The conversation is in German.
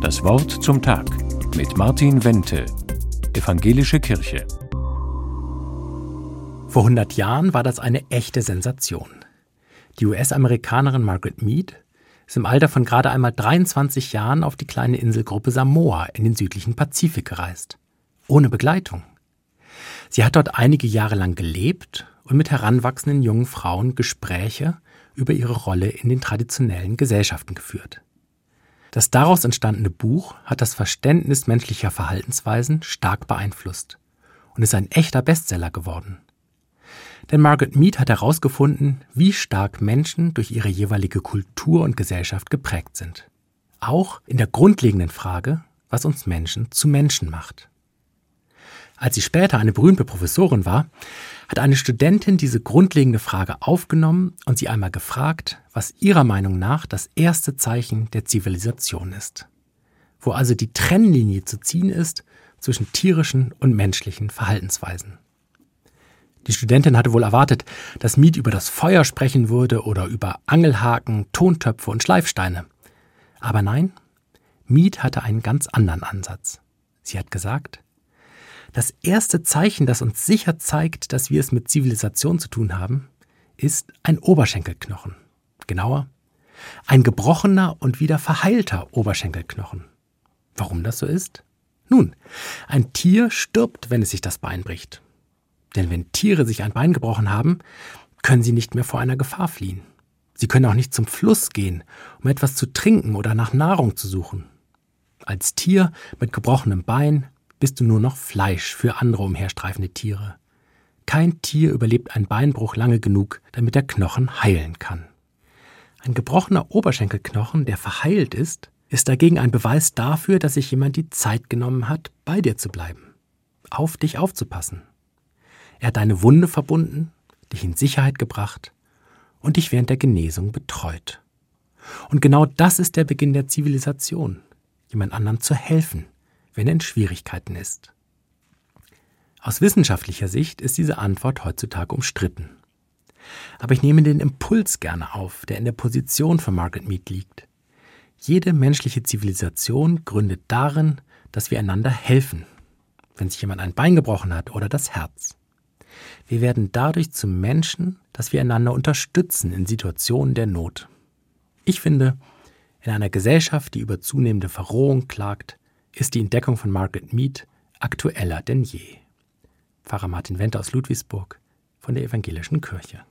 Das Wort zum Tag mit Martin Wente, Evangelische Kirche. Vor 100 Jahren war das eine echte Sensation. Die US-Amerikanerin Margaret Mead ist im Alter von gerade einmal 23 Jahren auf die kleine Inselgruppe Samoa in den südlichen Pazifik gereist. Ohne Begleitung. Sie hat dort einige Jahre lang gelebt und mit heranwachsenden jungen Frauen Gespräche über ihre Rolle in den traditionellen Gesellschaften geführt. Das daraus entstandene Buch hat das Verständnis menschlicher Verhaltensweisen stark beeinflusst und ist ein echter Bestseller geworden. Denn Margaret Mead hat herausgefunden, wie stark Menschen durch ihre jeweilige Kultur und Gesellschaft geprägt sind. Auch in der grundlegenden Frage, was uns Menschen zu Menschen macht. Als sie später eine berühmte Professorin war, hat eine Studentin diese grundlegende Frage aufgenommen und sie einmal gefragt, was ihrer Meinung nach das erste Zeichen der Zivilisation ist. Wo also die Trennlinie zu ziehen ist zwischen tierischen und menschlichen Verhaltensweisen. Die Studentin hatte wohl erwartet, dass Miet über das Feuer sprechen würde oder über Angelhaken, Tontöpfe und Schleifsteine. Aber nein, Miet hatte einen ganz anderen Ansatz. Sie hat gesagt, das erste Zeichen, das uns sicher zeigt, dass wir es mit Zivilisation zu tun haben, ist ein Oberschenkelknochen. Genauer, ein gebrochener und wieder verheilter Oberschenkelknochen. Warum das so ist? Nun, ein Tier stirbt, wenn es sich das Bein bricht. Denn wenn Tiere sich ein Bein gebrochen haben, können sie nicht mehr vor einer Gefahr fliehen. Sie können auch nicht zum Fluss gehen, um etwas zu trinken oder nach Nahrung zu suchen. Als Tier mit gebrochenem Bein bist du nur noch Fleisch für andere umherstreifende Tiere. Kein Tier überlebt einen Beinbruch lange genug, damit der Knochen heilen kann. Ein gebrochener Oberschenkelknochen, der verheilt ist, ist dagegen ein Beweis dafür, dass sich jemand die Zeit genommen hat, bei dir zu bleiben, auf dich aufzupassen. Er hat deine Wunde verbunden, dich in Sicherheit gebracht und dich während der Genesung betreut. Und genau das ist der Beginn der Zivilisation, jemand anderem zu helfen, wenn er in Schwierigkeiten ist? Aus wissenschaftlicher Sicht ist diese Antwort heutzutage umstritten. Aber ich nehme den Impuls gerne auf, der in der Position von Margaret Mead liegt. Jede menschliche Zivilisation gründet darin, dass wir einander helfen, wenn sich jemand ein Bein gebrochen hat oder das Herz. Wir werden dadurch zum Menschen, dass wir einander unterstützen in Situationen der Not. Ich finde, in einer Gesellschaft, die über zunehmende Verrohung klagt, ist die Entdeckung von Margaret Mead aktueller denn je. Pfarrer Martin Wendt aus Ludwigsburg von der Evangelischen Kirche.